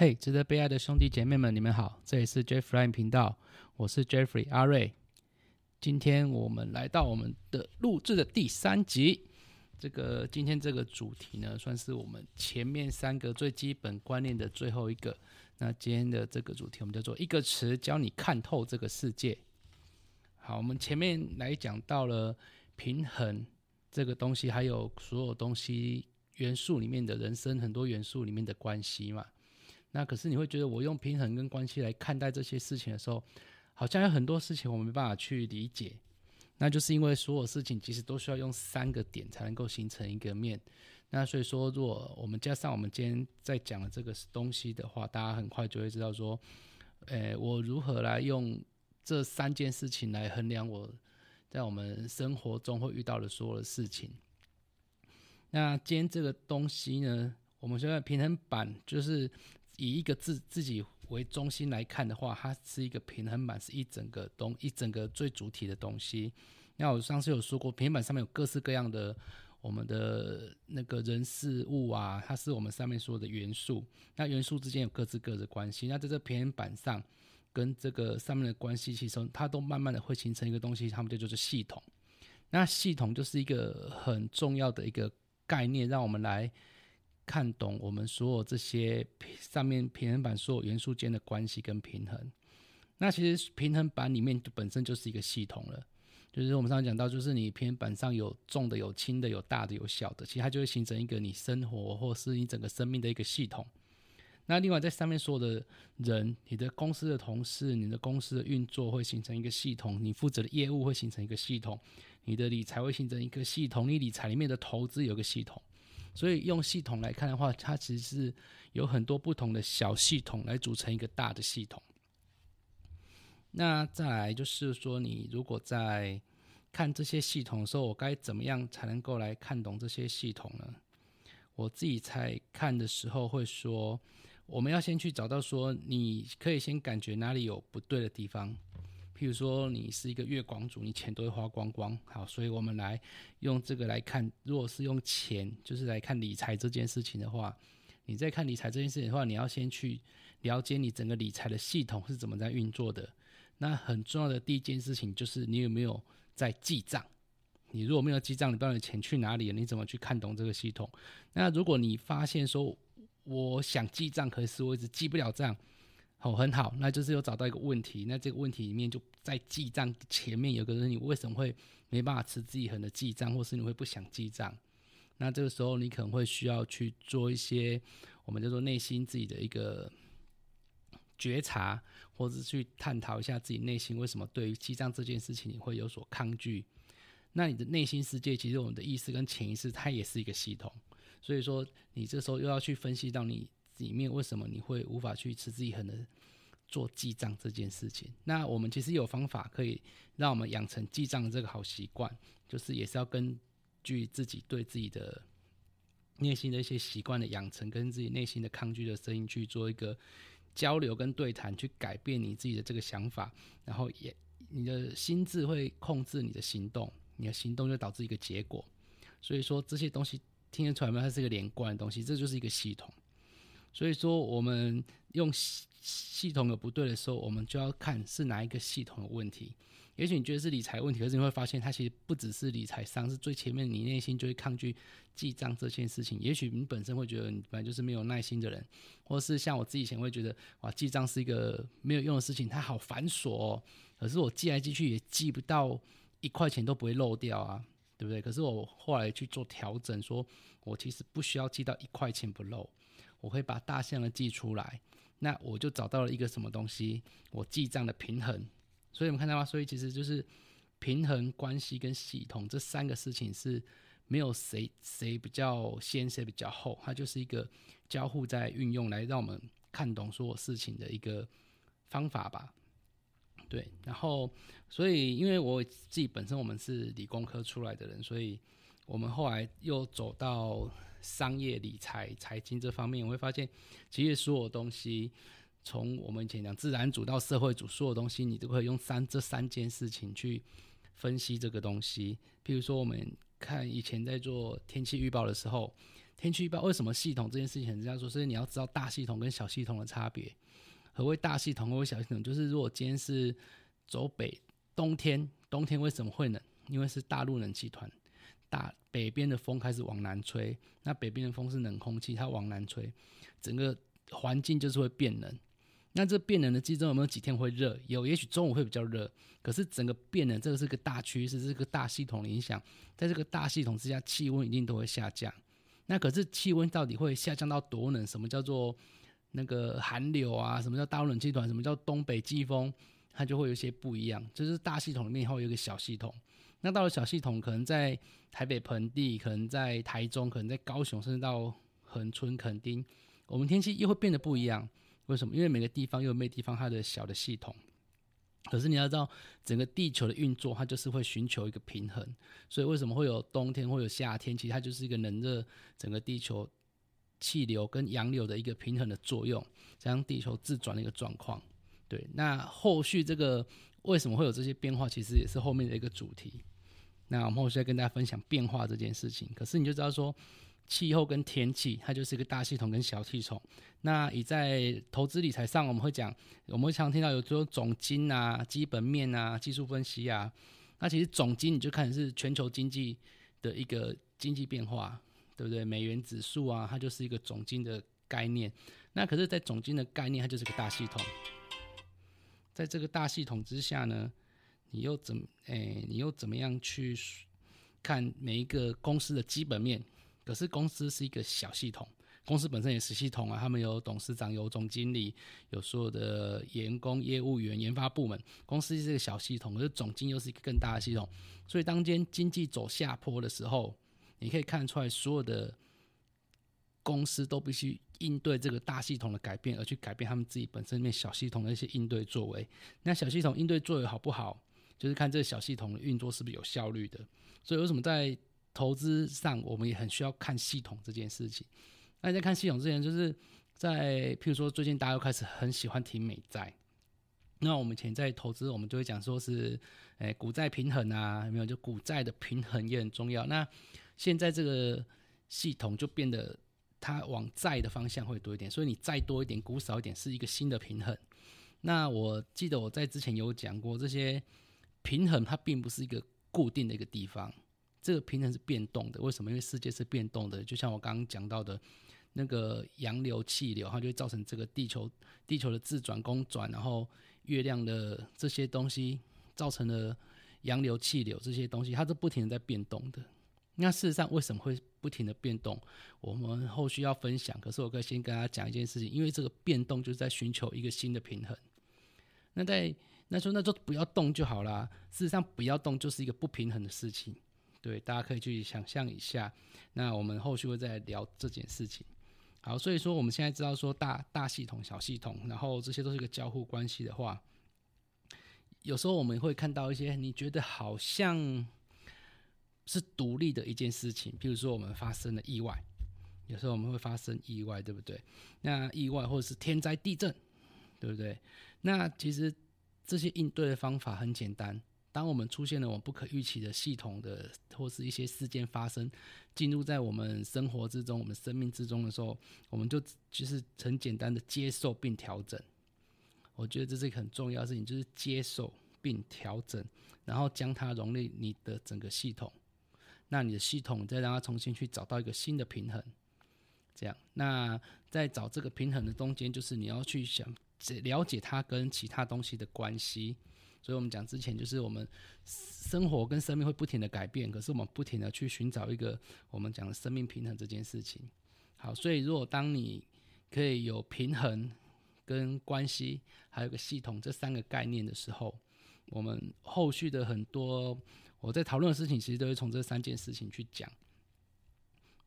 嘿，值得被爱的兄弟姐妹们，你们好，这里是 Jeffrey 频道，我是 Jeffrey 阿瑞。今天我们来到我们的录制的第三集。这个今天这个主题呢，算是我们前面三个最基本观念的最后一个。那今天的这个主题，我们叫做一个词，教你看透这个世界。好，我们前面来讲到了平衡这个东西，还有所有东西元素里面的人生很多元素里面的关系嘛。那可是你会觉得，我用平衡跟关系来看待这些事情的时候，好像有很多事情我没办法去理解。那就是因为所有事情其实都需要用三个点才能够形成一个面。那所以说，如果我们加上我们今天在讲的这个东西的话，大家很快就会知道说，诶，我如何来用这三件事情来衡量我在我们生活中会遇到的所有的事情。那今天这个东西呢，我们现在平衡板就是。以一个自自己为中心来看的话，它是一个平衡板，是一整个东一整个最主体的东西。那我上次有说过，平衡板上面有各式各样的我们的那个人事物啊，它是我们上面说的元素。那元素之间有各自各的关系。那在这平衡板上跟这个上面的关系，其实它都慢慢的会形成一个东西，它们就就是系统。那系统就是一个很重要的一个概念，让我们来。看懂我们所有这些上面平衡板所有元素间的关系跟平衡，那其实平衡板里面本身就是一个系统了。就是我们上次讲到，就是你平衡板上有重的、有轻的、有大的、有小的，其实它就会形成一个你生活或是你整个生命的一个系统。那另外在上面所有的人，你的公司的同事、你的公司的运作会形成一个系统，你负责的业务会形成一个系统，你的理财会形成一个系统，你理财里面的投资有个系统。所以用系统来看的话，它其实是有很多不同的小系统来组成一个大的系统。那再来就是说，你如果在看这些系统的时候，我该怎么样才能够来看懂这些系统呢？我自己在看的时候会说，我们要先去找到说，你可以先感觉哪里有不对的地方。譬如说，你是一个月光族，你钱都会花光光。好，所以我们来用这个来看，如果是用钱，就是来看理财这件事情的话，你在看理财这件事情的话，你要先去了解你整个理财的系统是怎么在运作的。那很重要的第一件事情就是你有没有在记账。你如果没有记账，你不知道你钱去哪里了，你怎么去看懂这个系统？那如果你发现说，我想记账，可是我一直记不了账。好，很好，那就是有找到一个问题。那这个问题里面就在记账前面有个人，你为什么会没办法持之以恒的记账，或是你会不想记账？那这个时候你可能会需要去做一些我们叫做内心自己的一个觉察，或者去探讨一下自己内心为什么对于记账这件事情你会有所抗拒。那你的内心世界，其实我们的意识跟潜意识，它也是一个系统。所以说，你这时候又要去分析到你。里面为什么你会无法去持之以恒的做记账这件事情？那我们其实有方法可以让我们养成记账的这个好习惯，就是也是要根据自己对自己的内心的一些习惯的养成，跟自己内心的抗拒的声音去做一个交流跟对谈，去改变你自己的这个想法，然后也你的心智会控制你的行动，你的行动就导致一个结果。所以说这些东西听得出来吗？它是一个连贯的东西，这就是一个系统。所以说，我们用系系统的不对的时候，我们就要看是哪一个系统的问题。也许你觉得是理财问题，可是你会发现它其实不只是理财上，是最前面你内心就会抗拒记账这件事情。也许你本身会觉得你本来就是没有耐心的人，或是像我自己以前会觉得哇，记账是一个没有用的事情，它好繁琐哦。可是我记来记去也记不到一块钱都不会漏掉啊，对不对？可是我后来去做调整，说我其实不需要记到一块钱不漏。我会把大象的记出来，那我就找到了一个什么东西，我记账的平衡。所以我们看到吗？所以其实就是平衡关系跟系统这三个事情是没有谁谁比较先，谁比较后，它就是一个交互在运用来让我们看懂所有事情的一个方法吧。对，然后所以因为我自己本身我们是理工科出来的人，所以我们后来又走到。商业理财、财经这方面，我会发现，其实所有东西，从我们以前讲自然组到社会组，所有东西你都可以用三这三件事情去分析这个东西。譬如说，我们看以前在做天气预报的时候，天气预报为什么系统这件事情很重要？说，所以你要知道大系统跟小系统的差别。何谓大系统？何谓小系统？就是如果今天是走北冬天，冬天为什么会冷？因为是大陆冷气团，大北边的风开始往南吹，那北边的风是冷空气，它往南吹，整个环境就是会变冷。那这变冷的季中有没有几天会热？有，也许中午会比较热。可是整个变冷，这个是个大趋势，是个大系统的影响。在这个大系统之下，气温一定都会下降。那可是气温到底会下降到多冷？什么叫做那个寒流啊？什么叫大冷气团？什么叫东北季风？它就会有些不一样。就是大系统里面以后有一个小系统。那到了小系统，可能在台北盆地，可能在台中，可能在高雄，甚至到恒春、垦丁，我们天气又会变得不一样。为什么？因为每个地方又有每个地方它的小的系统，可是你要知道，整个地球的运作，它就是会寻求一个平衡。所以为什么会有冬天，会有夏天？其实它就是一个冷热整个地球气流跟洋流的一个平衡的作用，将地球自转的一个状况。对，那后续这个为什么会有这些变化，其实也是后面的一个主题。那我们后续再跟大家分享变化这件事情。可是你就知道说。气候跟天气，它就是一个大系统跟小系统。那以在投资理财上，我们会讲，我们会常听到有说总金啊、基本面啊、技术分析啊。那其实总金你就看是全球经济的一个经济变化，对不对？美元指数啊，它就是一个总金的概念。那可是，在总金的概念，它就是个大系统。在这个大系统之下呢，你又怎诶，你又怎么样去看每一个公司的基本面？可是公司是一个小系统，公司本身也是系统啊，他们有董事长、有总经理、有所有的员工、业务员、研发部门。公司是一个小系统，可是总经又是一个更大的系统。所以当间经济走下坡的时候，你可以看出来，所有的公司都必须应对这个大系统的改变，而去改变他们自己本身面小系统的一些应对作为。那小系统应对作为好不好，就是看这个小系统的运作是不是有效率的。所以为什么在投资上，我们也很需要看系统这件事情。那在看系统之前，就是在譬如说，最近大家又开始很喜欢提美债。那我们以前在投资，我们就会讲说是，诶，股债平衡啊，有没有？就股债的平衡也很重要。那现在这个系统就变得，它往债的方向会多一点，所以你债多一点，股少一点，是一个新的平衡。那我记得我在之前有讲过，这些平衡它并不是一个固定的一个地方。这个平衡是变动的，为什么？因为世界是变动的，就像我刚刚讲到的，那个洋流、气流，它就会造成这个地球、地球的自转、公转，然后月亮的这些东西造成了洋流、气流这些东西，它是不停的在变动的。那事实上为什么会不停的变动？我们后续要分享。可是我可以先跟大家讲一件事情，因为这个变动就是在寻求一个新的平衡。那在那说那就不要动就好啦。事实上不要动就是一个不平衡的事情。对，大家可以去想象一下。那我们后续会再聊这件事情。好，所以说我们现在知道说大大系统、小系统，然后这些都是一个交互关系的话，有时候我们会看到一些你觉得好像是独立的一件事情，譬如说我们发生了意外，有时候我们会发生意外，对不对？那意外或者是天灾地震，对不对？那其实这些应对的方法很简单。当我们出现了我们不可预期的系统的或是一些事件发生，进入在我们生活之中、我们生命之中的时候，我们就就是很简单的接受并调整。我觉得这是一个很重要的事情，就是接受并调整，然后将它融入你的整个系统。那你的系统再让它重新去找到一个新的平衡，这样。那在找这个平衡的中间，就是你要去想了解它跟其他东西的关系。所以我们讲之前，就是我们生活跟生命会不停的改变，可是我们不停的去寻找一个我们讲的生命平衡这件事情。好，所以如果当你可以有平衡跟关系，还有个系统这三个概念的时候，我们后续的很多我在讨论的事情，其实都会从这三件事情去讲。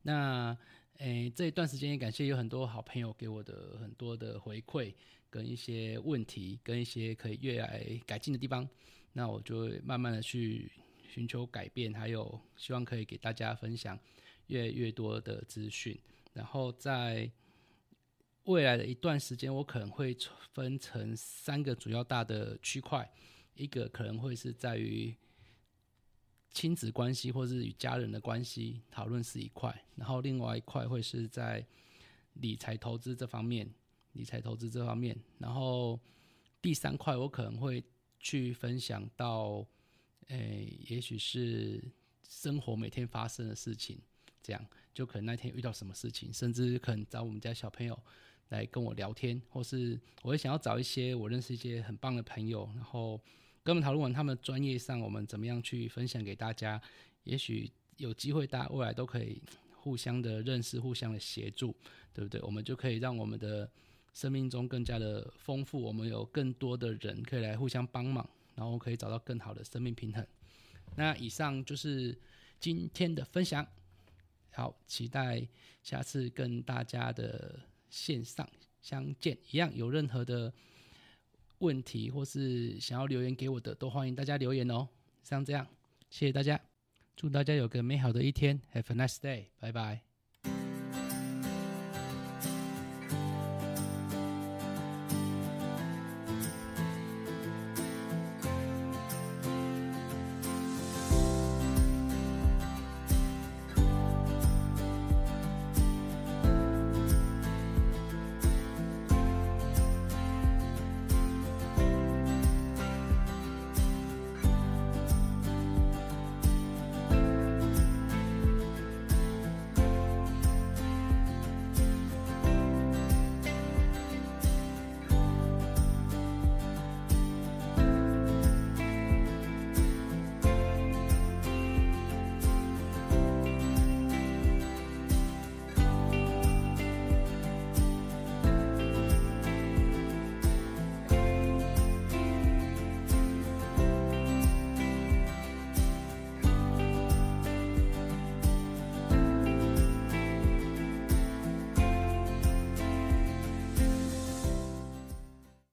那诶，这一段时间也感谢有很多好朋友给我的很多的回馈。跟一些问题，跟一些可以越来改进的地方，那我就慢慢的去寻求改变，还有希望可以给大家分享越来越多的资讯。然后在未来的一段时间，我可能会分成三个主要大的区块，一个可能会是在于亲子关系或是与家人的关系讨论是一块，然后另外一块会是在理财投资这方面，理财投资这方面，然后第三块我可能会去分享到，诶，也许是生活每天发生的事情，这样就可能那天遇到什么事情，甚至可能找我们家小朋友来跟我聊天，或是我会想要找一些我认识一些很棒的朋友，然后。跟我们讨论完他们专业上，我们怎么样去分享给大家？也许有机会，大家未来都可以互相的认识，互相的协助，对不对？我们就可以让我们的生命中更加的丰富。我们有更多的人可以来互相帮忙，然后可以找到更好的生命平衡。那以上就是今天的分享。好，期待下次跟大家的线上相见。一样有任何的。问题或是想要留言给我的，都欢迎大家留言哦。像这样，谢谢大家，祝大家有个美好的一天，Have a nice day，拜拜。